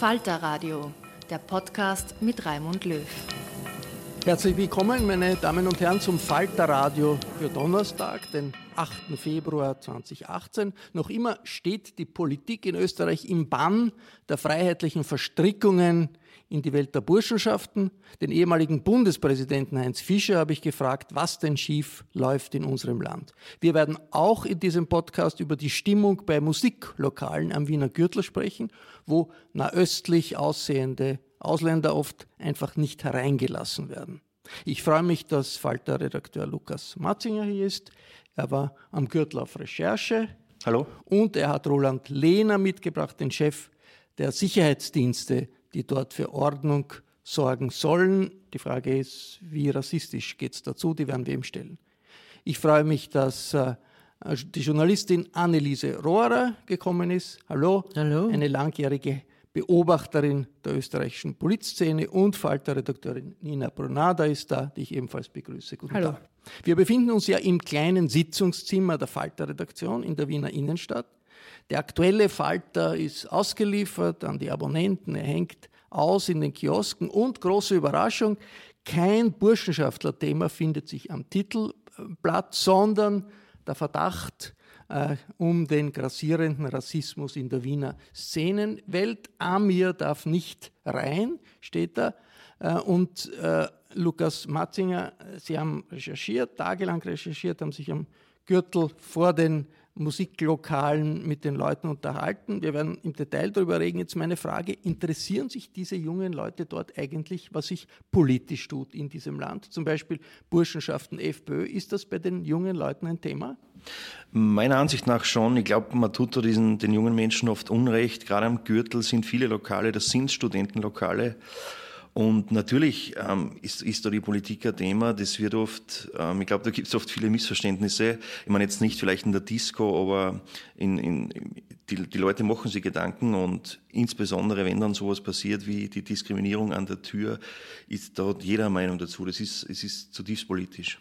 Falter Radio, der Podcast mit Raimund Löw. Herzlich willkommen, meine Damen und Herren, zum Falter Radio für Donnerstag, den 8. Februar 2018. Noch immer steht die Politik in Österreich im Bann der freiheitlichen Verstrickungen in die Welt der Burschenschaften. Den ehemaligen Bundespräsidenten Heinz Fischer habe ich gefragt, was denn schief läuft in unserem Land. Wir werden auch in diesem Podcast über die Stimmung bei Musiklokalen am Wiener Gürtel sprechen, wo nahöstlich aussehende Ausländer oft einfach nicht hereingelassen werden. Ich freue mich, dass Falter-Redakteur Lukas Matzinger hier ist. Er war am Gürtel auf Recherche. Hallo. Und er hat Roland Lehner mitgebracht, den Chef der Sicherheitsdienste die dort für Ordnung sorgen sollen. Die Frage ist, wie rassistisch geht es dazu? Die werden wir ihm stellen. Ich freue mich, dass äh, die Journalistin Anneliese Rohrer gekommen ist. Hallo. Hallo. Eine langjährige Beobachterin der österreichischen Polizszene und Falter-Redakteurin Nina Brunada ist da, die ich ebenfalls begrüße. Guten Hallo. Tag. Wir befinden uns ja im kleinen Sitzungszimmer der Falter-Redaktion in der Wiener Innenstadt. Der aktuelle Falter ist ausgeliefert an die Abonnenten, er hängt aus in den Kiosken und große Überraschung, kein Burschenschaftler-Thema findet sich am Titelblatt, sondern der Verdacht äh, um den grassierenden Rassismus in der Wiener Szenenwelt. Amir darf nicht rein, steht da. Äh, und äh, Lukas Matzinger, Sie haben recherchiert, tagelang recherchiert, haben sich am Gürtel vor den Musiklokalen mit den Leuten unterhalten. Wir werden im Detail darüber reden. Jetzt meine Frage, interessieren sich diese jungen Leute dort eigentlich, was sich politisch tut in diesem Land? Zum Beispiel Burschenschaften, FPÖ. Ist das bei den jungen Leuten ein Thema? Meiner Ansicht nach schon. Ich glaube, man tut da diesen, den jungen Menschen oft Unrecht. Gerade am Gürtel sind viele Lokale, das sind Studentenlokale. Und natürlich ähm, ist, ist da die Politik ein Thema. Das wird oft, ähm, ich glaube, da gibt es oft viele Missverständnisse. Ich meine jetzt nicht vielleicht in der Disco, aber in, in, die, die Leute machen sich Gedanken und insbesondere, wenn dann sowas passiert wie die Diskriminierung an der Tür, ist dort jeder Meinung dazu. Das ist, es ist zutiefst politisch.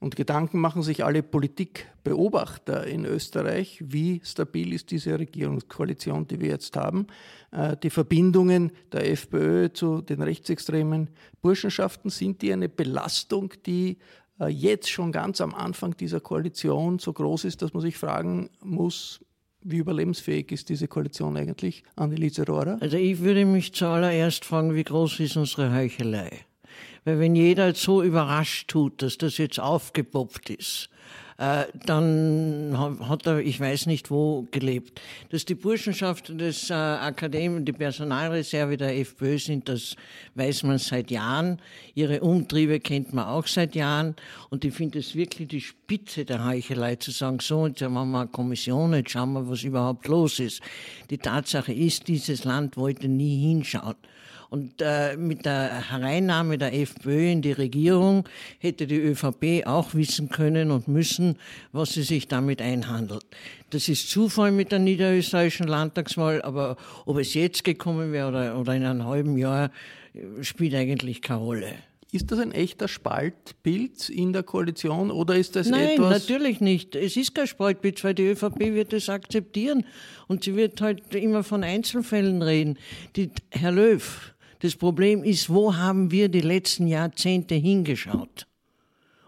Und Gedanken machen sich alle Politikbeobachter in Österreich. Wie stabil ist diese Regierungskoalition, die wir jetzt haben? Äh, die Verbindungen der FPÖ zu den rechtsextremen Burschenschaften, sind die eine Belastung, die äh, jetzt schon ganz am Anfang dieser Koalition so groß ist, dass man sich fragen muss, wie überlebensfähig ist diese Koalition eigentlich, Anneliese Rohrer? Also ich würde mich zuallererst fragen, wie groß ist unsere Heuchelei? Weil wenn jeder so überrascht tut, dass das jetzt aufgepoppt ist, äh, dann hat er, ich weiß nicht wo, gelebt. Dass die Burschenschaften des äh, Akademien, die Personalreserve der FPÖ sind, das weiß man seit Jahren. Ihre Umtriebe kennt man auch seit Jahren. Und ich finde es wirklich die Spitze der Heuchelei zu sagen, so, jetzt haben wir eine Kommission, jetzt schauen wir, was überhaupt los ist. Die Tatsache ist, dieses Land wollte nie hinschauen. Und äh, mit der Hereinnahme der FPÖ in die Regierung hätte die ÖVP auch wissen können und müssen, was sie sich damit einhandelt. Das ist Zufall mit der niederösterreichischen Landtagswahl, aber ob es jetzt gekommen wäre oder, oder in einem halben Jahr, spielt eigentlich keine Rolle. Ist das ein echter Spaltbild in der Koalition oder ist das Nein, etwas? Nein, natürlich nicht. Es ist kein Spaltbild, weil die ÖVP wird es akzeptieren und sie wird halt immer von Einzelfällen reden. Die, Herr Löw, das Problem ist, wo haben wir die letzten Jahrzehnte hingeschaut?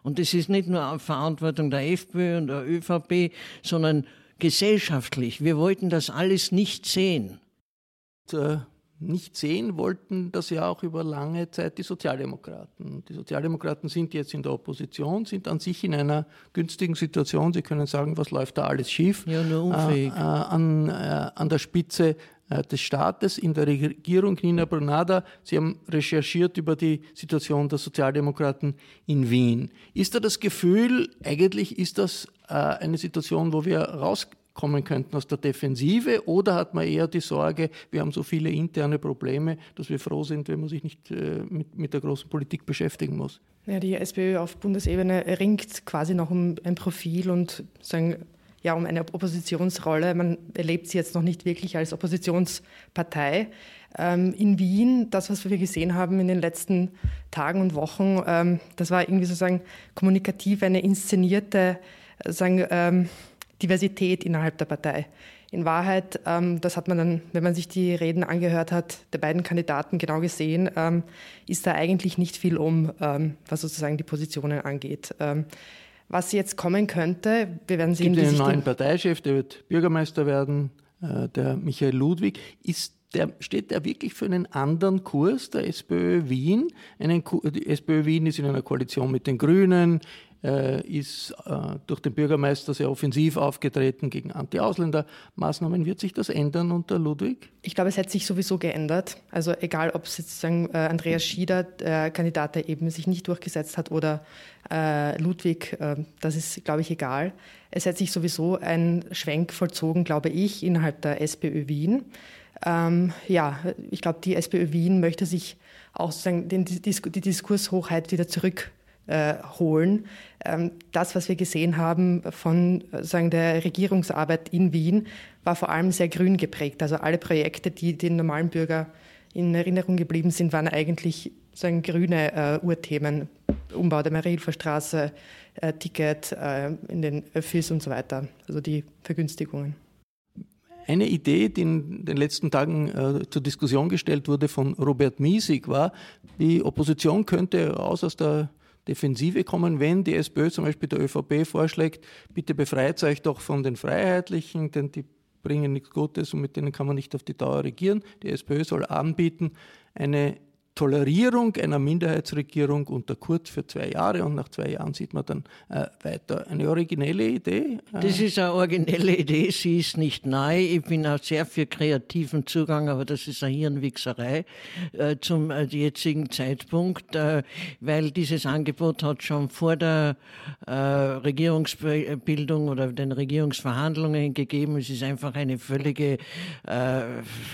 Und das ist nicht nur Verantwortung der FPÖ und der ÖVP, sondern gesellschaftlich. Wir wollten das alles nicht sehen. Äh, nicht sehen wollten das ja auch über lange Zeit die Sozialdemokraten. Die Sozialdemokraten sind jetzt in der Opposition, sind an sich in einer günstigen Situation. Sie können sagen, was läuft da alles schief. Ja, nur unfähig. Äh, äh, an, äh, an der Spitze des Staates in der Regierung, Nina Brunada. Sie haben recherchiert über die Situation der Sozialdemokraten in Wien. Ist da das Gefühl, eigentlich ist das äh, eine Situation, wo wir raus kommen könnten aus der Defensive oder hat man eher die Sorge, wir haben so viele interne Probleme, dass wir froh sind, wenn man sich nicht äh, mit, mit der großen Politik beschäftigen muss? Ja, die SPÖ auf Bundesebene ringt quasi noch um ein Profil und sagen, ja, um eine Oppositionsrolle. Man erlebt sie jetzt noch nicht wirklich als Oppositionspartei. Ähm, in Wien, das, was wir gesehen haben in den letzten Tagen und Wochen, ähm, das war irgendwie sozusagen kommunikativ eine inszenierte, sagen, ähm, Diversität innerhalb der Partei. In Wahrheit, ähm, das hat man dann, wenn man sich die Reden angehört hat, der beiden Kandidaten genau gesehen, ähm, ist da eigentlich nicht viel um, ähm, was sozusagen die Positionen angeht. Was jetzt kommen könnte, wir werden sehen. Es gibt einen neuen Parteichef, der wird Bürgermeister werden, äh, der Michael Ludwig. Ist der, steht der wirklich für einen anderen Kurs der SPÖ Wien? Einen, die SPÖ Wien ist in einer Koalition mit den Grünen, äh, ist äh, durch den Bürgermeister sehr offensiv aufgetreten gegen Anti-Ausländer-Maßnahmen. Wird sich das ändern unter Ludwig? Ich glaube, es hat sich sowieso geändert. Also egal, ob es sozusagen äh, Andreas Schieder, der Kandidat, der eben sich nicht durchgesetzt hat, oder äh, Ludwig, äh, das ist, glaube ich, egal. Es hat sich sowieso ein Schwenk vollzogen, glaube ich, innerhalb der SPÖ Wien. Ähm, ja, ich glaube, die SPÖ Wien möchte sich auch sozusagen den, die, die Diskurshochheit wieder zurück äh, holen. Ähm, das, was wir gesehen haben von sagen, der Regierungsarbeit in Wien, war vor allem sehr grün geprägt. Also alle Projekte, die den normalen Bürger in Erinnerung geblieben sind, waren eigentlich sagen, grüne äh, Urthemen. Umbau der Marilfer Straße, äh, Ticket äh, in den Öffis und so weiter. Also die Vergünstigungen. Eine Idee, die in den letzten Tagen äh, zur Diskussion gestellt wurde von Robert Miesig, war, die Opposition könnte raus aus der Defensive kommen, wenn die SPÖ zum Beispiel der ÖVP vorschlägt, bitte befreit euch doch von den Freiheitlichen, denn die bringen nichts Gutes und mit denen kann man nicht auf die Dauer regieren. Die SPÖ soll anbieten, eine Tolerierung einer Minderheitsregierung unter Kurz für zwei Jahre und nach zwei Jahren sieht man dann äh, weiter. Eine originelle Idee? Äh das ist eine originelle Idee, sie ist nicht neu. Ich bin auch sehr für kreativen Zugang, aber das ist eine Hirnwichserei äh, zum äh, jetzigen Zeitpunkt, äh, weil dieses Angebot hat schon vor der äh, Regierungsbildung oder den Regierungsverhandlungen gegeben. Es ist einfach eine völlige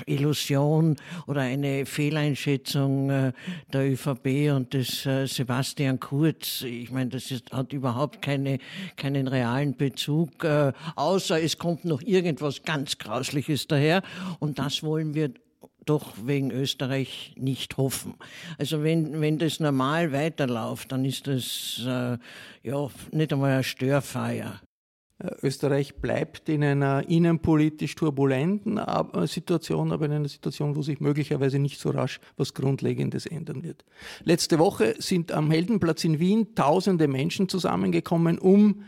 Illusion oder eine Fehleinschätzung äh, der ÖVP und des äh, Sebastian Kurz. Ich meine, das ist, hat überhaupt keine, keinen realen Bezug, äh, außer es kommt noch irgendwas ganz Grausliches daher. Und das wollen wir doch wegen Österreich nicht hoffen. Also wenn, wenn das normal weiterläuft, dann ist das äh, ja nicht einmal eine Störfeier. Österreich bleibt in einer innenpolitisch turbulenten Situation, aber in einer Situation, wo sich möglicherweise nicht so rasch was Grundlegendes ändern wird. Letzte Woche sind am Heldenplatz in Wien tausende Menschen zusammengekommen, um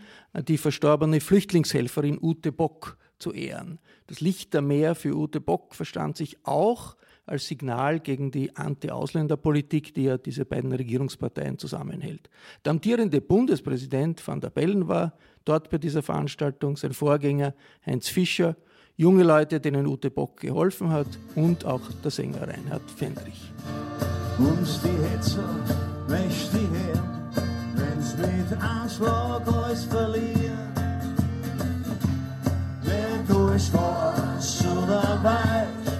die verstorbene Flüchtlingshelferin Ute Bock zu ehren. Das Lichtermeer für Ute Bock verstand sich auch als Signal gegen die Anti-Ausländer-Politik, die ja diese beiden Regierungsparteien zusammenhält. Der amtierende Bundespräsident van der Bellen war dort bei dieser Veranstaltung, sein Vorgänger Heinz Fischer, junge Leute, denen Ute Bock geholfen hat und auch der Sänger Reinhard Fendrich. Uns die Hetzer, wäsch die her, wenn's mit Anschlag alles verlieren. Wer durch schwarz oder weiß,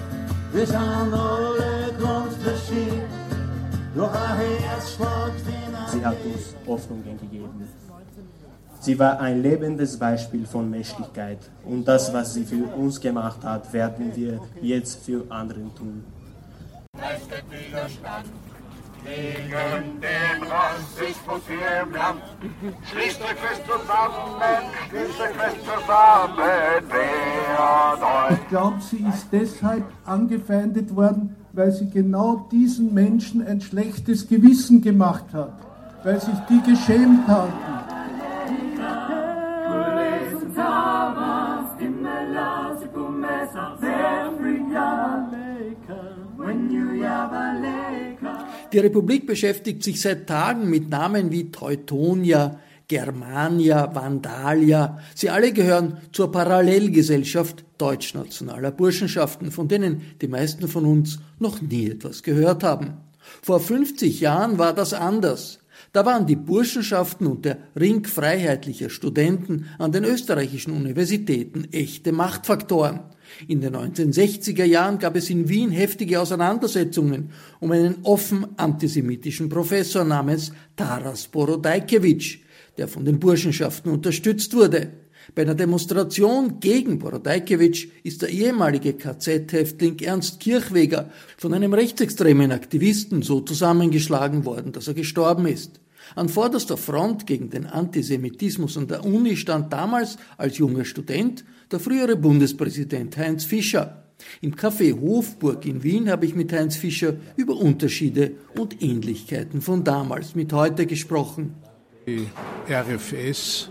wir sind alle grundverschieden, doch ein Herz schlägt wie Sie hat uns Hoffnung gegeben. Sie war ein lebendes Beispiel von Menschlichkeit und das, was sie für uns gemacht hat, werden wir jetzt für andere tun. Leistet Widerstand gegen den Rassismus hier im Land. Schließt euch fest zusammen, schließt euch fest zusammen, wer Ich glaube, sie ist deshalb angefeindet worden, weil sie genau diesen Menschen ein schlechtes Gewissen gemacht hat, weil sich die geschämt haben. Die Republik beschäftigt sich seit Tagen mit Namen wie Teutonia, Germania, Vandalia. Sie alle gehören zur Parallelgesellschaft deutschnationaler Burschenschaften, von denen die meisten von uns noch nie etwas gehört haben. Vor 50 Jahren war das anders. Da waren die Burschenschaften und der Ring freiheitlicher Studenten an den österreichischen Universitäten echte Machtfaktoren. In den 1960er Jahren gab es in Wien heftige Auseinandersetzungen um einen offen antisemitischen Professor namens Taras Borodajkewitsch, der von den Burschenschaften unterstützt wurde. Bei einer Demonstration gegen Borodajkewitsch ist der ehemalige KZ-Häftling Ernst Kirchweger von einem rechtsextremen Aktivisten so zusammengeschlagen worden, dass er gestorben ist. An vorderster Front gegen den Antisemitismus an der Uni stand damals als junger Student der frühere Bundespräsident Heinz Fischer. Im Café Hofburg in Wien habe ich mit Heinz Fischer über Unterschiede und Ähnlichkeiten von damals mit heute gesprochen. Die RFS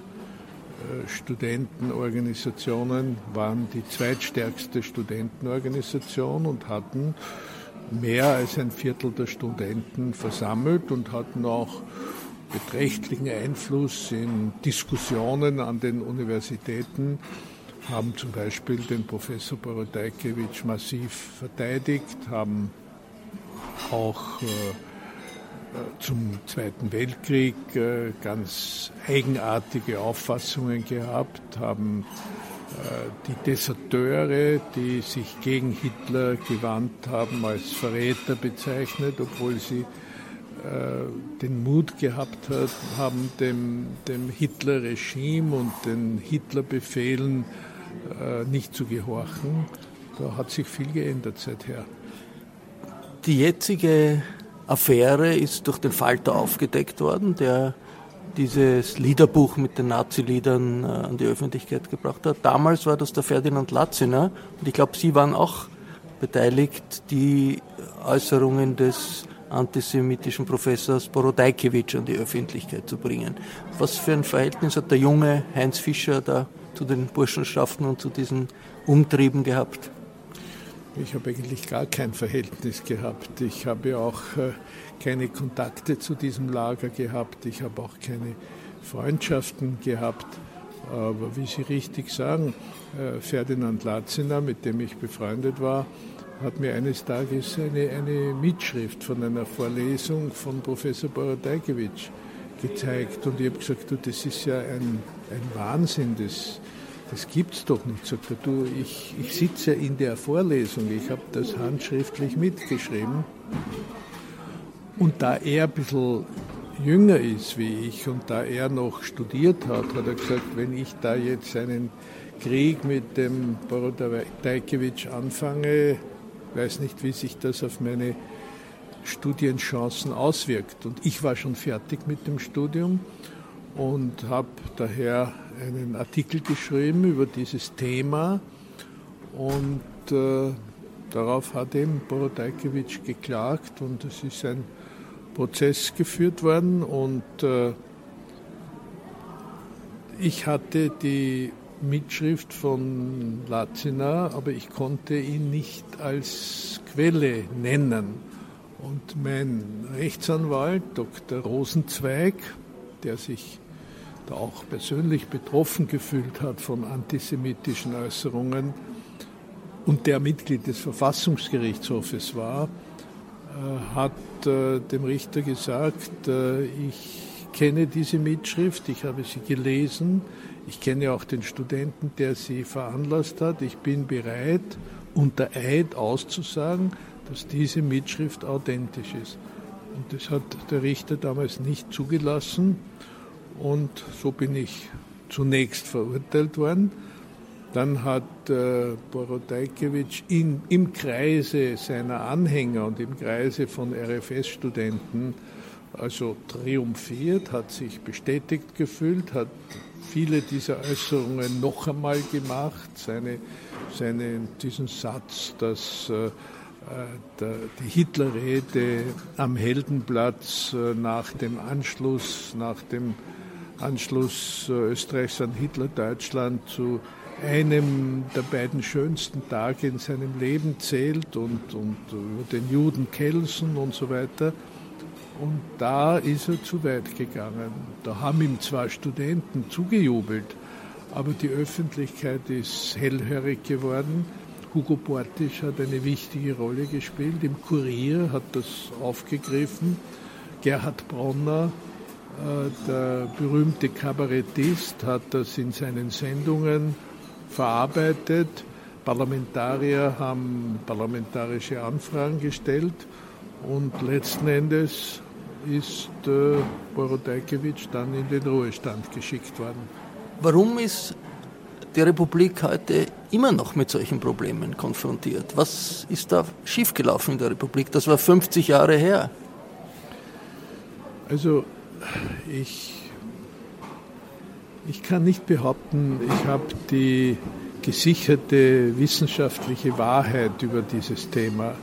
äh, Studentenorganisationen waren die zweitstärkste Studentenorganisation und hatten mehr als ein Viertel der Studenten versammelt und hatten auch beträchtlichen Einfluss in Diskussionen an den Universitäten, haben zum Beispiel den Professor Borodajkewitsch massiv verteidigt, haben auch äh, zum Zweiten Weltkrieg äh, ganz eigenartige Auffassungen gehabt, haben äh, die Deserteure, die sich gegen Hitler gewandt haben, als Verräter bezeichnet, obwohl sie äh, den Mut gehabt hat, haben, dem, dem Hitler-Regime und den Hitler-Befehlen nicht zu gehorchen. Da hat sich viel geändert seither. Die jetzige Affäre ist durch den Falter aufgedeckt worden, der dieses Liederbuch mit den Nazi-Liedern äh, an die Öffentlichkeit gebracht hat. Damals war das der Ferdinand Latziner und ich glaube, Sie waren auch beteiligt, die Äußerungen des antisemitischen Professors Borodajkewitsch an die Öffentlichkeit zu bringen. Was für ein Verhältnis hat der junge Heinz Fischer da zu den Burschenschaften und zu diesen Umtrieben gehabt? Ich habe eigentlich gar kein Verhältnis gehabt. Ich habe auch äh, keine Kontakte zu diesem Lager gehabt. Ich habe auch keine Freundschaften gehabt. Aber wie Sie richtig sagen, äh, Ferdinand Latziner, mit dem ich befreundet war, hat mir eines Tages eine, eine Mitschrift von einer Vorlesung von Professor Borodajkewitsch gezeigt. Und ich habe gesagt, du, das ist ja ein, ein Wahnsinn, das, das gibt's doch nicht. Sagt er, du, ich, ich sitze in der Vorlesung, ich habe das handschriftlich mitgeschrieben. Und da er ein bisschen jünger ist wie ich und da er noch studiert hat, hat er gesagt, wenn ich da jetzt einen Krieg mit dem Borodajkewitsch anfange, weiß nicht, wie sich das auf meine Studienchancen auswirkt. Und ich war schon fertig mit dem Studium und habe daher einen Artikel geschrieben über dieses Thema und äh, darauf hat eben Borodajkewitsch geklagt und es ist ein Prozess geführt worden und äh, ich hatte die Mitschrift von Lazina, aber ich konnte ihn nicht als Quelle nennen. Und mein Rechtsanwalt, Dr. Rosenzweig, der sich da auch persönlich betroffen gefühlt hat von antisemitischen Äußerungen und der Mitglied des Verfassungsgerichtshofes war, äh, hat äh, dem Richter gesagt, äh, ich kenne diese Mitschrift, ich habe sie gelesen, ich kenne auch den Studenten, der sie veranlasst hat, ich bin bereit, unter Eid auszusagen, dass diese Mitschrift authentisch ist. Und das hat der Richter damals nicht zugelassen. Und so bin ich zunächst verurteilt worden. Dann hat äh, Borodajkiewicz im Kreise seiner Anhänger und im Kreise von RFS-Studenten also triumphiert, hat sich bestätigt gefühlt, hat viele dieser Äußerungen noch einmal gemacht, seine, seine, diesen Satz, dass äh, der, die Hitlerrede am Heldenplatz äh, nach dem Anschluss, nach dem Anschluss äh, Österreichs an Hitler-Deutschland zu einem der beiden schönsten Tage in seinem Leben zählt und, und über den Juden Kelsen und so weiter. Und da ist er zu weit gegangen. Da haben ihm zwar Studenten zugejubelt, aber die Öffentlichkeit ist hellhörig geworden. Hugo Bortisch hat eine wichtige Rolle gespielt. Im Kurier hat das aufgegriffen. Gerhard Bronner, äh, der berühmte Kabarettist, hat das in seinen Sendungen verarbeitet. Parlamentarier haben parlamentarische Anfragen gestellt und letzten Endes ist äh, Borodajkiewicz dann in den Ruhestand geschickt worden. Warum ist die Republik heute immer noch mit solchen Problemen konfrontiert? Was ist da schiefgelaufen in der Republik? Das war 50 Jahre her. Also ich, ich kann nicht behaupten, ich habe die gesicherte wissenschaftliche Wahrheit über dieses Thema.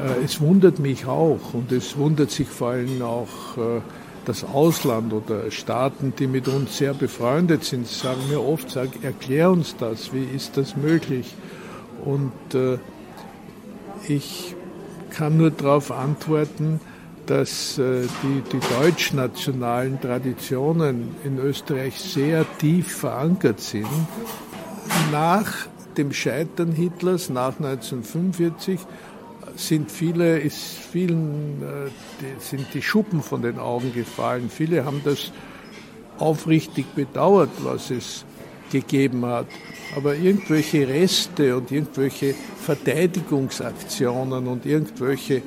Äh, es wundert mich auch und es wundert sich vor allem auch äh, das Ausland oder Staaten, die mit uns sehr befreundet sind, sagen mir oft, sag, erklär uns das, wie ist das möglich? Und äh, ich kann nur darauf antworten, dass die, die deutschnationalen Traditionen in Österreich sehr tief verankert sind. Nach dem Scheitern Hitlers, nach 1945, sind viele, ist vielen, äh, sind die Schuppen von den Augen gefallen. Viele haben das aufrichtig bedauert, was es gegeben hat. Aber irgendwelche Reste und irgendwelche Verteidigungsaktionen und irgendwelche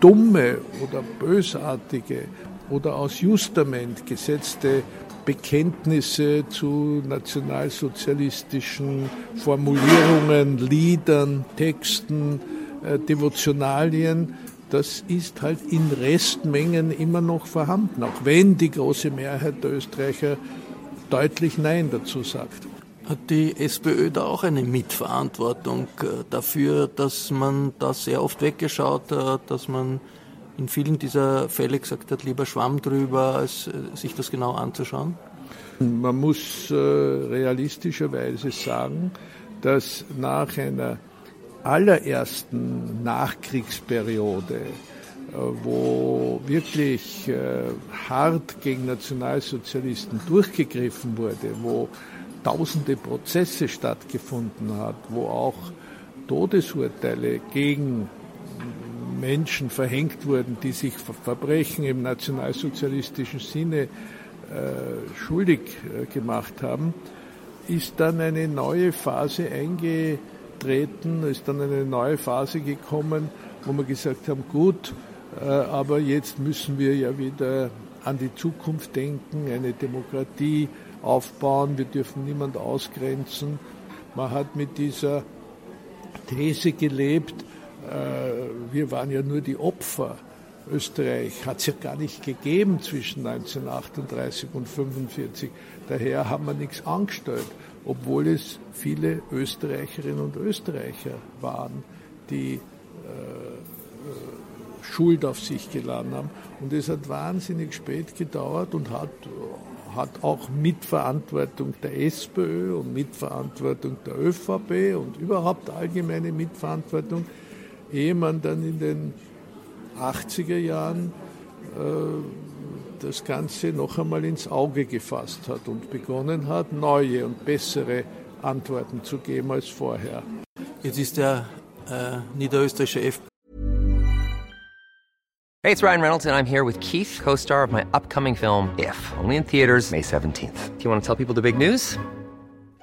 dumme oder bösartige oder aus Justament gesetzte Bekenntnisse zu nationalsozialistischen Formulierungen, Liedern, Texten, Devotionalien, das ist halt in Restmengen immer noch vorhanden, auch wenn die große Mehrheit der Österreicher deutlich Nein dazu sagt. Hat die SPÖ da auch eine Mitverantwortung äh, dafür, dass man da sehr oft weggeschaut hat, dass man in vielen dieser Fälle gesagt hat, lieber Schwamm drüber, als äh, sich das genau anzuschauen? Man muss realistischerweise sagen, dass nach einer allerersten Nachkriegsperiode, äh, wo wirklich äh, hart gegen Nationalsozialisten durchgegriffen wurde, wo tausende Prozesse stattgefunden hat, wo auch Todesurteile gegen Menschen verhängt wurden, die sich Verbrechen im nationalsozialistischen Sinne äh, schuldig gemacht haben, ist dann eine neue Phase eingetreten treten, ist dann eine neue Phase gekommen, wo wir gesagt haben, gut, äh, aber jetzt müssen wir ja wieder an die Zukunft denken, eine Demokratie aufbauen, wir dürfen niemand ausgrenzen. Man hat mit dieser These gelebt, äh, wir waren ja nur die Opfer. Österreich hat es ja gar nicht gegeben zwischen 1938 und 1945. Daher haben wir nichts angestellt obwohl es viele Österreicherinnen und Österreicher waren, die äh, äh, Schuld auf sich geladen haben. Und es hat wahnsinnig spät gedauert und hat, hat auch Mitverantwortung der SPÖ und Mitverantwortung der ÖVP und überhaupt allgemeine Mitverantwortung, ehe man dann in den 80er Jahren äh, das Ganze noch einmal ins Auge gefasst hat und begonnen hat, neue und bessere Antworten zu geben als vorher. Jetzt ist der äh, niederösterreichische F. Hey, it's Ryan Reynolds and I'm here with Keith, co-star of my upcoming film If, only in theaters May 17th. Do you want to tell people the big news?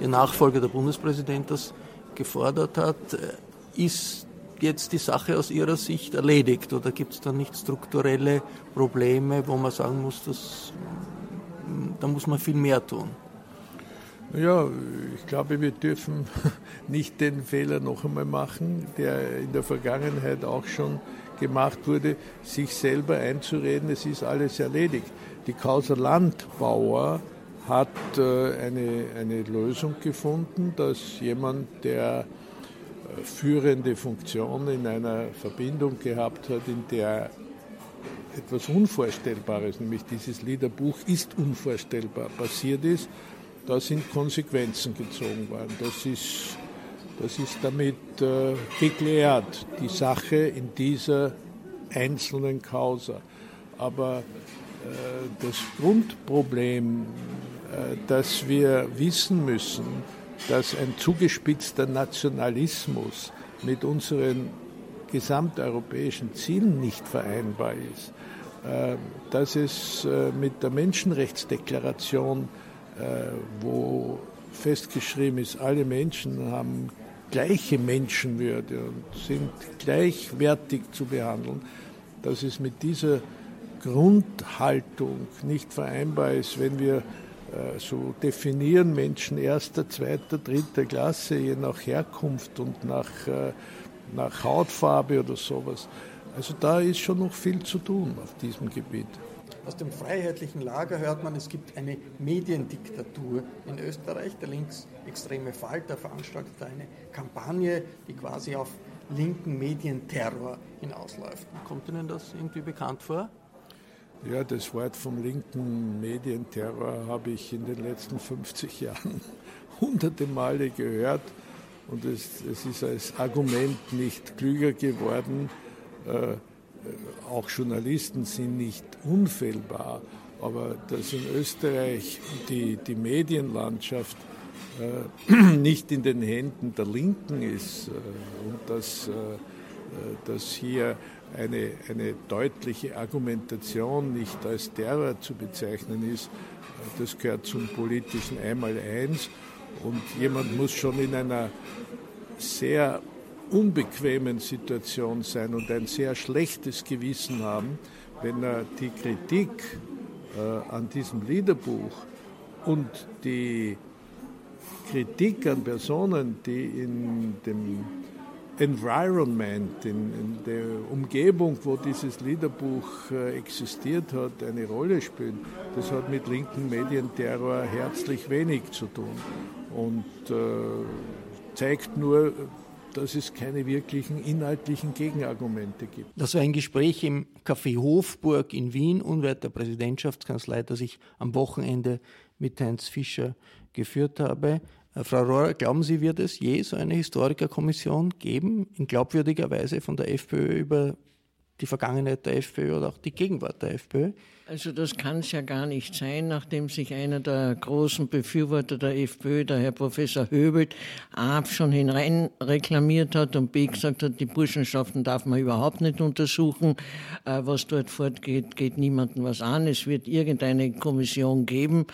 Ihr Nachfolger, der Bundespräsident, das gefordert hat. Ist jetzt die Sache aus Ihrer Sicht erledigt oder gibt es da nicht strukturelle Probleme, wo man sagen muss, dass, da muss man viel mehr tun? Ja, ich glaube, wir dürfen nicht den Fehler noch einmal machen, der in der Vergangenheit auch schon gemacht wurde, sich selber einzureden, es ist alles erledigt. Die Causa Landbauer hat äh, eine, eine Lösung gefunden, dass jemand, der äh, führende Funktion in einer Verbindung gehabt hat, in der etwas Unvorstellbares, nämlich dieses Liederbuch ist unvorstellbar, passiert ist, da sind Konsequenzen gezogen worden. Das ist, das ist damit äh, geklärt, die Sache in dieser einzelnen Causa. Aber äh, das Grundproblem dass wir wissen müssen, dass ein zugespitzter Nationalismus mit unseren gesamteuropäischen Zielen nicht vereinbar ist, äh, dass es äh, mit der Menschenrechtsdeklaration, wo festgeschrieben ist, alle Menschen haben gleiche Menschenwürde und sind gleichwertig zu behandeln, dass es mit dieser Grundhaltung nicht vereinbar ist, wenn wir äh, so definieren Menschen erster, zweiter, dritter Klasse, je nach Herkunft und nach, äh, nach Hautfarbe oder sowas. Also da ist schon noch viel zu tun auf diesem Gebiet. Aus dem freiheitlichen Lager hört man, es gibt eine Mediendiktatur in Österreich. Der linksextreme Falter veranstaltet eine Kampagne, die quasi auf linken Medienterror hinausläuft. Kommt Ihnen das irgendwie bekannt vor? Ja, das Wort vom linken Medienterror habe ich in den letzten 50 Jahren hunderte Male gehört und es, es ist als Argument nicht klüger geworden. Äh, auch Journalisten sind nicht unfehlbar, aber dass in Österreich die, die Medienlandschaft äh, nicht in den Händen der Linken ist äh, und dass, äh, dass hier eine, eine deutliche Argumentation nicht als Terror zu bezeichnen ist, das gehört zum politischen Einmaleins. Und jemand muss schon in einer sehr unbequemen Situation sein und ein sehr schlechtes Gewissen haben, wenn er die Kritik äh, an diesem Liederbuch und die Kritik an Personen, die in dem Environment, in, in, der Umgebung, wo dieses Liederbuch äh, existiert hat, eine Rolle spielen, das hat mit linken Medienterror herzlich wenig zu tun und äh, zeigt nur, dass es keine wirklichen inhaltlichen Gegenargumente gibt. Das war ein Gespräch im Café Hofburg in Wien, unweit der Präsidentschaftskanzlei, das ich am Wochenende mit Heinz Fischer geführt habe. Äh, Frau Rohrer, glauben Sie, wird es je so eine Historikerkommission geben, in glaubwürdiger Weise von der FPÖ über die Vergangenheit der FPÖ oder auch die Gegenwart der FPÖ? Also das kann es ja gar nicht sein, nachdem sich einer der großen Befürworter der FPÖ, der Herr Professor Höbelt, A schon hinein reklamiert hat und B gesagt hat, die Burschenschaften darf man überhaupt nicht untersuchen. Äh, was dort fortgeht, geht niemandem was an. Es wird irgendeine Kommission geben.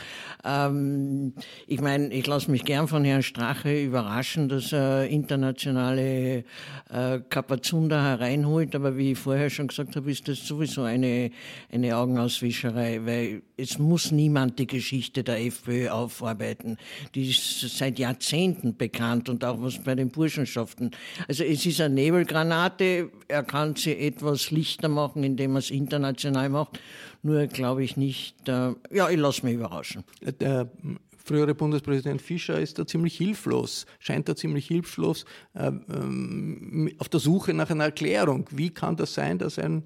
Ähm, ich meine, ich lasse mich gern von Herrn Strache überraschen, dass er internationale äh, Kapazunda hereinholt, aber wie ich vorher schon gesagt habe, ist das sowieso eine, eine Augenauswirkung Augenwischerei, weil es muss niemand die Geschichte der FPÖ aufarbeiten. Die ist seit Jahrzehnten bekannt und auch was bei den Burschenschaften. Also es ist eine Nebelgranate, er kann sie etwas lichter machen, indem er es international macht. Nur glaube ich nicht, äh, ja, ich lasse mich überraschen. Der frühere Bundespräsident Fischer ist da ziemlich hilflos, scheint da ziemlich hilflos äh, ähm, auf der Suche nach einer Erklärung. Wie kann das sein, dass ein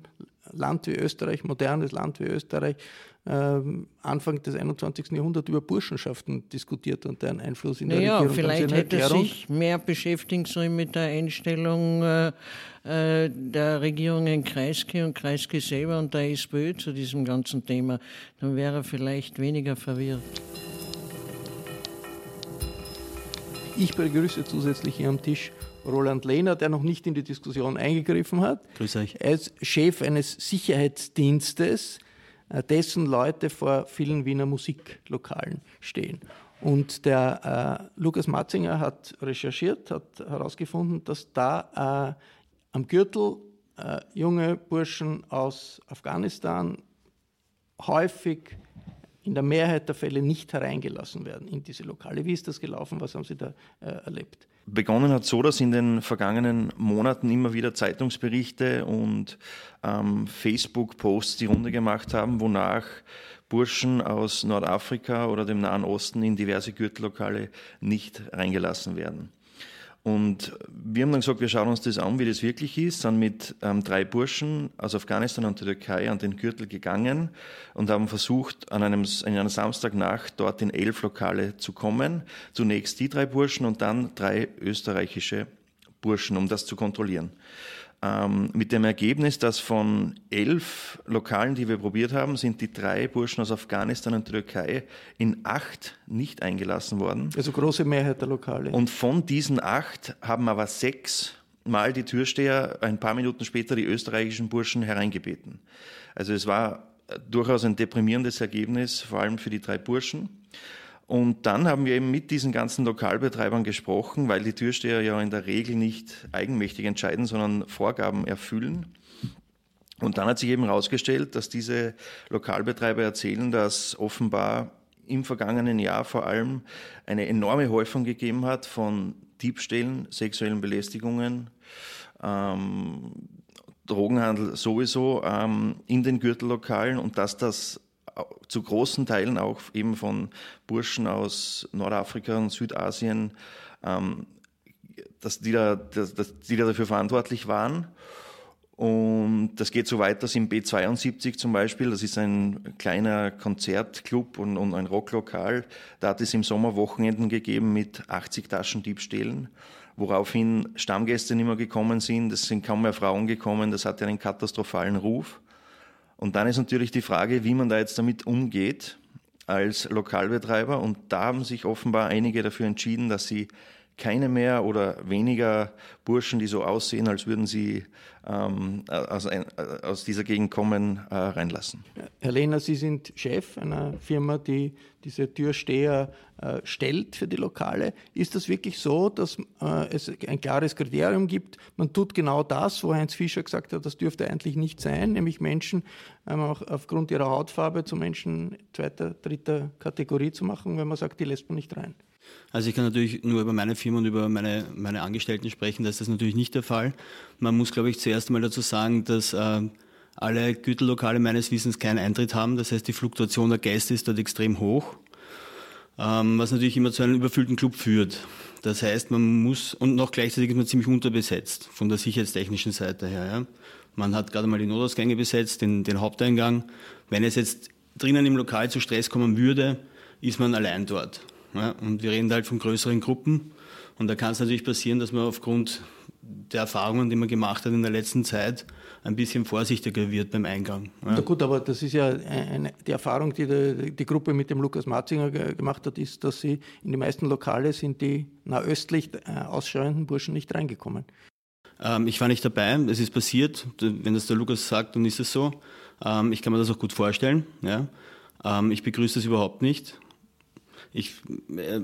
Land wie Österreich, modernes Land wie Österreich, ähm, Anfang des 21. Jahrhunderts über Burschenschaften diskutiert und deren Einfluss in der naja, Regierung. Vielleicht hätte er sich mehr beschäftigen sollen mit der Einstellung äh, äh, der Regierungen Kreisky und Kreisky selber und der SPÖ zu diesem ganzen Thema. Dann wäre er vielleicht weniger verwirrt. Ich begrüße zusätzlich hier am Tisch Roland Lehner, der noch nicht in die Diskussion eingegriffen hat. Grüß euch. Ist Chef eines Sicherheitsdienstes, äh, dessen Leute vor vielen Wiener Musiklokalen stehen. Und der äh, Lukas Matzinger hat recherchiert, hat herausgefunden, dass da äh, am Gürtel äh, junge Burschen aus Afghanistan häufig in der Mehrheit der Fälle nicht hereingelassen werden in diese Lokale. Wie ist das gelaufen? Was haben Sie da äh, erlebt? Begonnen hat so, dass in den vergangenen Monaten immer wieder Zeitungsberichte und ähm, Facebook-Posts die Runde gemacht haben, wonach Burschen aus Nordafrika oder dem Nahen Osten in diverse Gürtellokale nicht reingelassen werden. Und wir haben dann gesagt, wir schauen uns das an, wie das wirklich ist, sind mit ähm, drei Burschen aus Afghanistan und der Türkei an den Gürtel gegangen und haben versucht, an einem, an einer Samstagnacht dort in elf Lokale zu kommen. Zunächst die drei Burschen und dann drei österreichische Burschen, um das zu kontrollieren ähm, mit dem Ergebnis, dass von elf Lokalen, die wir probiert haben, sind die drei Burschen aus Afghanistan und Türkei in acht nicht eingelassen worden. Also große Mehrheit der Lokale. Und von diesen acht haben aber sechs Mal die Türsteher ein paar Minuten später die österreichischen Burschen hereingebeten. Also es war durchaus ein deprimierendes Ergebnis, vor allem für die drei Burschen. Und dann haben wir eben mit diesen ganzen Lokalbetreibern gesprochen, weil die Türsteher ja in der Regel nicht eigenmächtig entscheiden, sondern Vorgaben erfüllen. Und dann hat sich eben herausgestellt, dass diese Lokalbetreiber erzählen, dass offenbar im vergangenen Jahr vor allem eine enorme Häufung gegeben hat von Diebstählen, sexuellen Belästigungen, ähm, Drogenhandel sowieso ähm, in den Gürtellokalen und dass das zu großen Teilen auch eben von Burschen aus Nordafrika und Südasien, ähm, dass, die da, dass, dass die da dafür verantwortlich waren. Und das geht so weit, dass im B72 zum Beispiel, das ist ein kleiner Konzertclub und, und ein Rocklokal, da hat es im Sommer Wochenenden gegeben mit 80 Taschendiebstählen, woraufhin Stammgäste nicht mehr gekommen sind, es sind kaum mehr Frauen gekommen, das hatte einen katastrophalen Ruf. Und dann ist natürlich die Frage, wie man da jetzt damit umgeht als Lokalbetreiber. Und da haben sich offenbar einige dafür entschieden, dass sie keine mehr oder weniger Burschen, die so aussehen, als würden sie ähm, aus, ein, aus, dieser Gegend kommen, äh, reinlassen. Herr Lehner, Sie sind Chef einer Firma, die diese Türsteher äh, stellt für die Lokale. Ist das wirklich so, dass äh, es ein klares Kriterium gibt? Man tut genau das, wo Heinz Fischer gesagt hat, das dürfte eigentlich nicht sein, nämlich Menschen ähm, auch aufgrund ihrer Hautfarbe zu Menschen zweiter, dritter Kategorie zu machen, wenn man sagt, die lässt man nicht rein. Also ich kann natürlich nur über meine Firma und über meine, meine Angestellten sprechen, da ist das natürlich nicht der Fall. Man muss, glaube ich, zuerst mal dazu sagen, dass äh, alle Gütellokale meines Wissens keinen Eintritt haben. Das heißt, die Fluktuation der Gäste ist dort extrem hoch, ähm, was natürlich immer zu einem überfüllten Club führt. Das heißt, man muss, und noch gleichzeitig ist man ziemlich unterbesetzt von der sicherheitstechnischen Seite her. Ja. Man hat gerade mal die Notausgänge besetzt, den, den Haupteingang. Wenn es jetzt drinnen im Lokal zu Stress kommen würde, ist man allein dort. Ja, und wir reden da halt von größeren Gruppen. Und da kann es natürlich passieren, dass man aufgrund der Erfahrungen, die man gemacht hat in der letzten Zeit, ein bisschen vorsichtiger wird beim Eingang. Ja. Na gut, aber das ist ja eine, die Erfahrung, die die, die Gruppe mit dem Lukas Matzinger gemacht hat, ist, dass sie in die meisten Lokale sind die nahöstlich äh, ausschauenden Burschen nicht reingekommen. Ähm, ich war nicht dabei, es ist passiert. Wenn das der Lukas sagt, dann ist es so. Ähm, ich kann mir das auch gut vorstellen. Ja. Ähm, ich begrüße das überhaupt nicht. Ich, äh,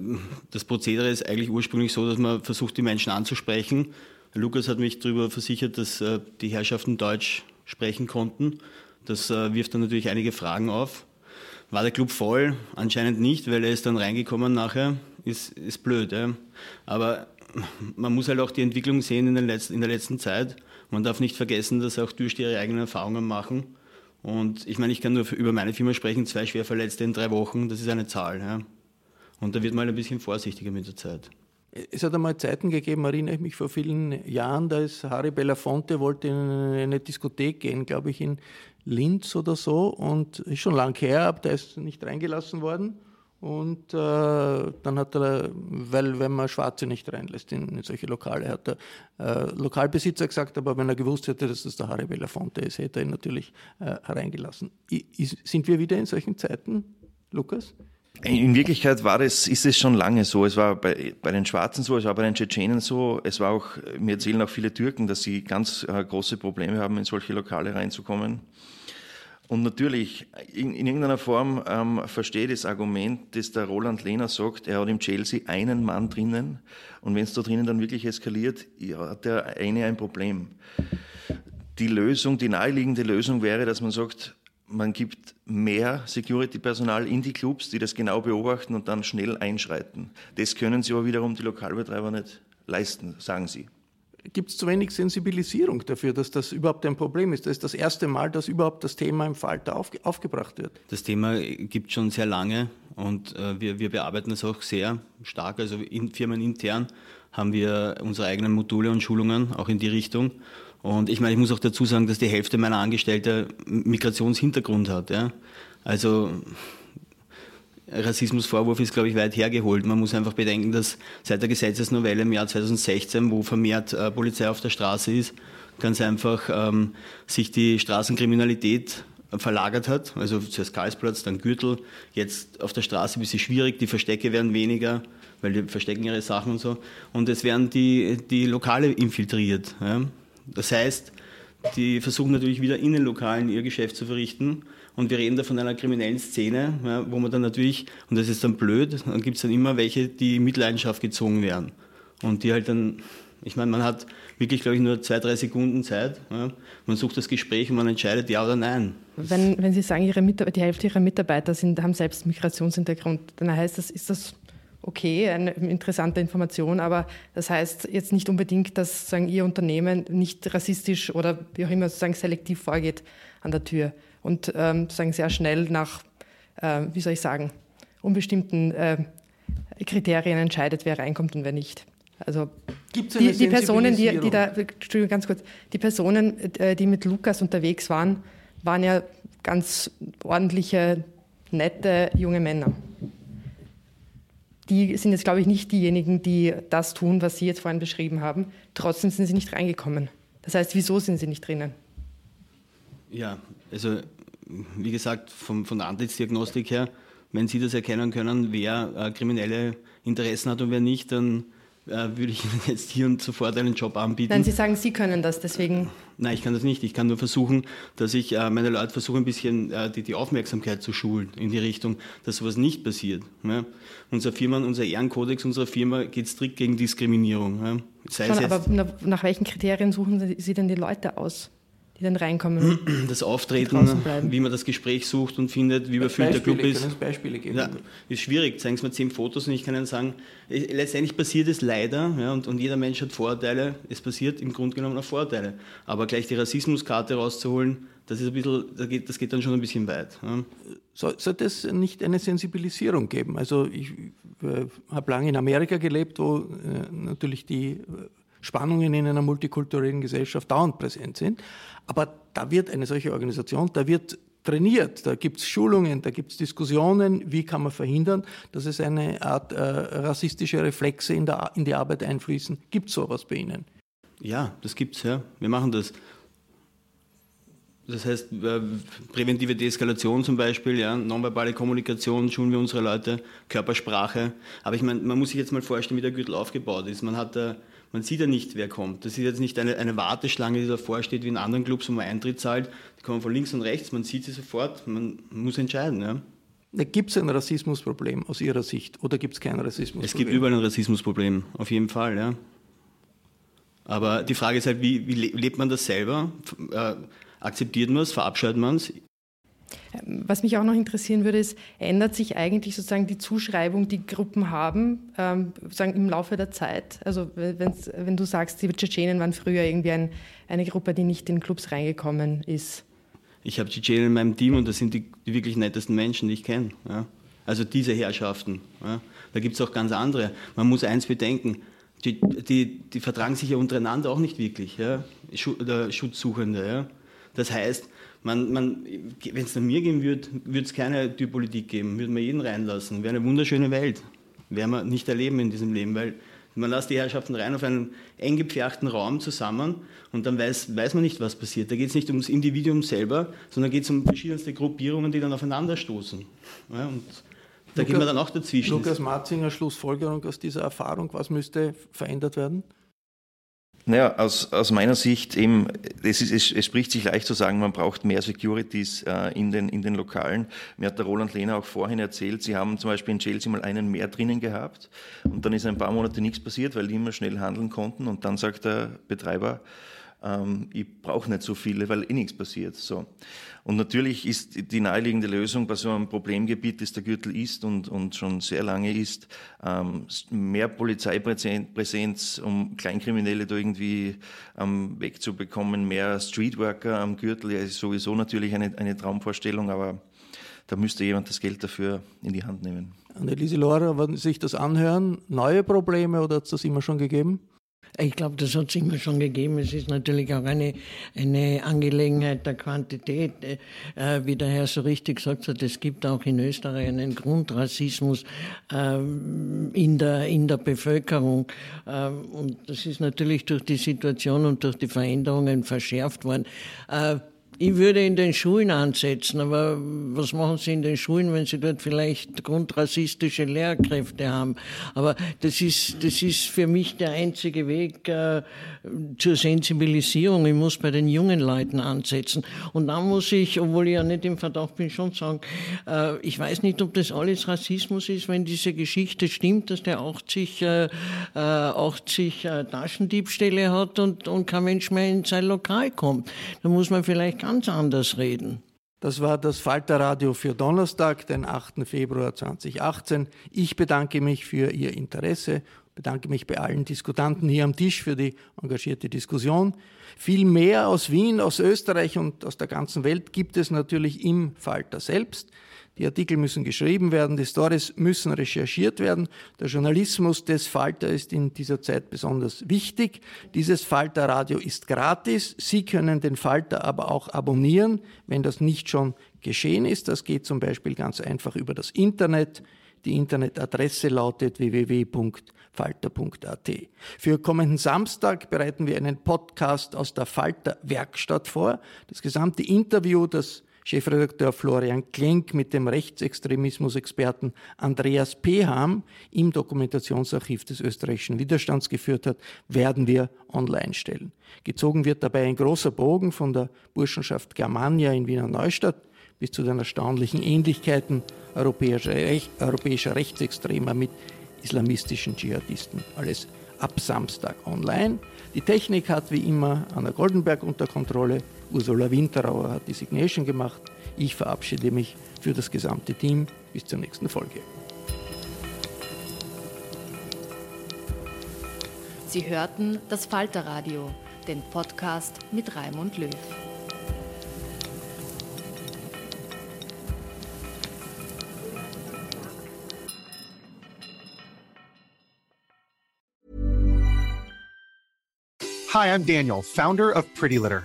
das Prozedere ist eigentlich ursprünglich so, dass man versucht, die Menschen anzusprechen. Lukas hat mich darüber versichert, dass äh, die Herrschaften Deutsch sprechen konnten. Das äh, wirft dann natürlich einige Fragen auf. War der Club voll? Anscheinend nicht, weil er ist dann reingekommen nachher. Ist, ist blöd. Ja? Aber man muss halt auch die Entwicklung sehen in, den letzten, in der letzten Zeit. Man darf nicht vergessen, dass auch durch ihre eigenen Erfahrungen machen. Und ich meine, ich kann nur über meine Firma sprechen, zwei Schwerverletzte in drei Wochen, das ist eine Zahl. Ja? Und da wird man ein bisschen vorsichtiger mit der Zeit. Es hat einmal Zeiten gegeben, erinnere ich mich vor vielen Jahren, da ist Harry Belafonte, wollte in eine Diskothek gehen, glaube ich in Linz oder so, und ist schon lang her, aber der ist nicht reingelassen worden. Und äh, dann hat er, weil wenn man Schwarze nicht reinlässt in, in solche Lokale, hat der äh, Lokalbesitzer gesagt, aber wenn er gewusst hätte, dass das der Harry Belafonte ist, hätte er ihn natürlich äh, reingelassen. I, sind wir wieder in solchen Zeiten, Lukas? In Wirklichkeit war es, ist es schon lange so. Es war bei, bei den Schwarzen so, es war bei den Tschetschenen so. Es war auch, mir erzählen auch viele Türken, dass sie ganz äh, große Probleme haben, in solche Lokale reinzukommen. Und natürlich, in, in irgendeiner Form ähm, verstehe das Argument, dass der Roland Lehner sagt, er hat im Chelsea einen Mann drinnen und wenn es da drinnen dann wirklich eskaliert, ja, hat der eine ein Problem. Die Lösung, die naheliegende Lösung wäre, dass man sagt, man gibt mehr Security-Personal in die Clubs, die das genau beobachten und dann schnell einschreiten. Das können sie aber wiederum die Lokalbetreiber nicht leisten, sagen sie gibt es zu wenig Sensibilisierung dafür, dass das überhaupt ein Problem ist. Das ist das erste Mal, dass überhaupt das Thema im Falter aufge aufgebracht wird. Das Thema gibt es schon sehr lange und äh, wir, wir bearbeiten es auch sehr stark. Also in firmenintern haben wir unsere eigenen Module und Schulungen auch in die Richtung. Und ich meine, ich muss auch dazu sagen, dass die Hälfte meiner Angestellten Migrationshintergrund hat. Ja? Also Rassismusvorwurf ist, glaube ich, weit hergeholt. Man muss einfach bedenken, dass seit der Gesetzesnovelle im Jahr 2016, wo vermehrt äh, Polizei auf der Straße ist, ganz einfach ähm, sich die Straßenkriminalität verlagert hat. Also zuerst Karlsplatz, dann Gürtel, jetzt auf der Straße ein bisschen schwierig, die Verstecke werden weniger, weil die verstecken ihre Sachen und so. Und es werden die, die Lokale infiltriert. Ja. Das heißt, die versuchen natürlich wieder in den Lokalen ihr Geschäft zu verrichten und wir reden da von einer kriminellen Szene, ja, wo man dann natürlich, und das ist dann blöd, dann gibt es dann immer welche, die in Mitleidenschaft gezogen werden. Und die halt dann, ich meine, man hat wirklich, glaube ich, nur zwei, drei Sekunden Zeit. Ja. Man sucht das Gespräch und man entscheidet ja oder nein. Wenn, wenn Sie sagen, Ihre die Hälfte Ihrer Mitarbeiter sind, haben selbst Migrationshintergrund, dann heißt das, ist das okay, eine interessante Information, aber das heißt jetzt nicht unbedingt, dass sagen, Ihr Unternehmen nicht rassistisch oder wie auch immer sozusagen selektiv vorgeht an der Tür und ähm, sagen sehr schnell nach, äh, wie soll ich sagen, unbestimmten äh, Kriterien entscheidet, wer reinkommt und wer nicht. Also die, die, Personen, die, die da, Entschuldigung, ganz kurz, die Personen, äh, die mit Lukas unterwegs waren, waren ja ganz ordentliche, nette junge Männer. Die sind jetzt, glaube ich, nicht diejenigen, die das tun, was Sie jetzt vorhin beschrieben haben. Trotzdem sind sie nicht reingekommen. Das heißt, wieso sind sie nicht drinnen? Ja, also wie gesagt, vom, von der Antlitzdiagnostik her, wenn Sie das erkennen können, wer äh, kriminelle Interessen hat und wer nicht, dann würde ich Ihnen jetzt hier und sofort einen Job anbieten. Nein, Sie sagen, Sie können das, deswegen. Nein, ich kann das nicht. Ich kann nur versuchen, dass ich äh, meine Leute versuche, ein bisschen äh, die, die, Aufmerksamkeit zu schulen in die Richtung, dass sowas nicht passiert. Ja? Unser Firma, unser Ehrenkodex unserer Firma geht strikt gegen Diskriminierung. Ja? Sei Schon, aber nach welchen Kriterien suchen Sie denn die Leute aus? Die dann reinkommen. Das Auftreten, wie man das Gespräch sucht und findet, wie überfüllt der Club ist. Beispiele geben? Ja, ist schwierig. Zeigen Sie mir zehn Fotos und ich kann Ihnen sagen, letztendlich passiert es leider ja, und, und jeder Mensch hat Vorteile. Es passiert im Grunde genommen auch Vorteile. Aber gleich die Rassismuskarte rauszuholen, das, ist ein bisschen, das, geht, das geht dann schon ein bisschen weit. Ja. Sollte es nicht eine Sensibilisierung geben? Also ich äh, habe lange in Amerika gelebt, wo äh, natürlich die Spannungen in einer multikulturellen Gesellschaft dauernd präsent sind. Aber da wird eine solche Organisation, da wird trainiert, da gibt es Schulungen, da gibt es Diskussionen, wie kann man verhindern, dass es eine Art äh, rassistische Reflexe in, der, in die Arbeit einfließen. Gibt es sowas bei Ihnen? Ja, das gibt es, ja. Wir machen das. Das heißt, äh, präventive Deeskalation zum Beispiel, ja, nonverbale Kommunikation, schulen wir unsere Leute, Körpersprache. Aber ich meine, man muss sich jetzt mal vorstellen, wie der Gürtel aufgebaut ist. Man hat da man sieht ja nicht, wer kommt. Das ist jetzt nicht eine, eine Warteschlange, die davor steht, wie in anderen Clubs, wo man Eintritt zahlt. Die kommen von links und rechts, man sieht sie sofort, man muss entscheiden. Ja. Gibt es ein Rassismusproblem aus Ihrer Sicht oder gibt es kein Rassismusproblem? Es gibt überall ein Rassismusproblem, auf jeden Fall. Ja. Aber die Frage ist halt, wie, wie lebt man das selber? Äh, akzeptiert man es, verabscheut man es? Was mich auch noch interessieren würde, ist, ändert sich eigentlich sozusagen die Zuschreibung, die Gruppen haben, ähm, sozusagen im Laufe der Zeit? Also wenn du sagst, die Tschetschenen waren früher irgendwie ein, eine Gruppe, die nicht in Clubs reingekommen ist. Ich habe Tschetschenen in meinem Team und das sind die, die wirklich nettesten Menschen, die ich kenne. Ja. Also diese Herrschaften. Ja. Da gibt es auch ganz andere. Man muss eins bedenken, die, die, die vertragen sich ja untereinander auch nicht wirklich, ja? Schutzsuchende. Ja? Das heißt, man, man, wenn es nach mir gehen würde, würde es keine Türpolitik geben, würde man jeden reinlassen. Wäre eine wunderschöne Welt. Werden wir nicht erleben in diesem Leben, weil man lässt die Herrschaften rein auf einen eng gepferchten Raum zusammen und dann weiß, weiß man nicht, was passiert. Da geht es nicht ums Individuum selber, sondern geht es um verschiedenste Gruppierungen, die dann aufeinanderstoßen. Ja, und da Lukas, gehen wir dann auch dazwischen. Lukas Marzinger, Schlussfolgerung aus dieser Erfahrung, was müsste verändert werden? Naja, aus, aus meiner Sicht eben, es, ist, es, es spricht sich leicht zu sagen, man braucht mehr Securities äh, in, den, in den Lokalen. Mir hat der Roland Lehner auch vorhin erzählt, sie haben zum Beispiel in Chelsea mal einen mehr drinnen gehabt und dann ist ein paar Monate nichts passiert, weil die immer schnell handeln konnten und dann sagt der Betreiber, ähm, ich brauche nicht so viele, weil eh nichts passiert. So. Und natürlich ist die naheliegende Lösung bei so einem Problemgebiet, das der Gürtel ist und, und schon sehr lange ist, ähm, mehr Polizeipräsenz, um Kleinkriminelle da irgendwie ähm, wegzubekommen, mehr Streetworker am Gürtel, ja, ist sowieso natürlich eine, eine Traumvorstellung, aber da müsste jemand das Geld dafür in die Hand nehmen. Anneliese Laura, wenn Sie sich das anhören, neue Probleme oder hat es das immer schon gegeben? Ich glaube, das hat es immer schon gegeben. Es ist natürlich auch eine, eine Angelegenheit der Quantität. Äh, wie der Herr so richtig gesagt hat, es gibt auch in Österreich einen Grundrassismus äh, in, der, in der Bevölkerung. Äh, und das ist natürlich durch die Situation und durch die Veränderungen verschärft worden. Äh, ich würde in den Schulen ansetzen, aber was machen Sie in den Schulen, wenn Sie dort vielleicht grundrassistische Lehrkräfte haben? Aber das ist, das ist für mich der einzige Weg äh, zur Sensibilisierung. Ich muss bei den jungen Leuten ansetzen. Und dann muss ich, obwohl ich ja nicht im Verdacht bin, schon sagen, äh, ich weiß nicht, ob das alles Rassismus ist, wenn diese Geschichte stimmt, dass der 80, äh, 80 äh, Taschendiebstähle hat und, und kein Mensch mehr in sein Lokal kommt. Da muss man vielleicht ganz anders reden. Das war das Falterradio für Donnerstag, den 8. Februar 2018. Ich bedanke mich für Ihr Interesse, bedanke mich bei allen Diskutanten hier am Tisch für die engagierte Diskussion. Viel mehr aus Wien, aus Österreich und aus der ganzen Welt gibt es natürlich im Falter selbst. Die Artikel müssen geschrieben werden, die Stories müssen recherchiert werden. Der Journalismus des Falter ist in dieser Zeit besonders wichtig. Dieses Falter-Radio ist gratis. Sie können den Falter aber auch abonnieren, wenn das nicht schon geschehen ist. Das geht zum Beispiel ganz einfach über das Internet. Die Internetadresse lautet www.falter.at. Für kommenden Samstag bereiten wir einen Podcast aus der Falter Werkstatt vor. Das gesamte Interview, das Chefredakteur Florian Klenk mit dem Rechtsextremismusexperten Andreas Peham im Dokumentationsarchiv des österreichischen Widerstands geführt hat, werden wir online stellen. Gezogen wird dabei ein großer Bogen von der Burschenschaft Germania in Wiener Neustadt bis zu den erstaunlichen Ähnlichkeiten europäischer, Rech europäischer Rechtsextremer mit islamistischen Dschihadisten. Alles ab Samstag online. Die Technik hat wie immer Anna Goldenberg unter Kontrolle. Ursula Winterauer hat die Signation gemacht. Ich verabschiede mich für das gesamte Team. Bis zur nächsten Folge. Sie hörten das Falterradio, den Podcast mit Raimund Löw. Hi, I'm Daniel, Founder of Pretty Litter.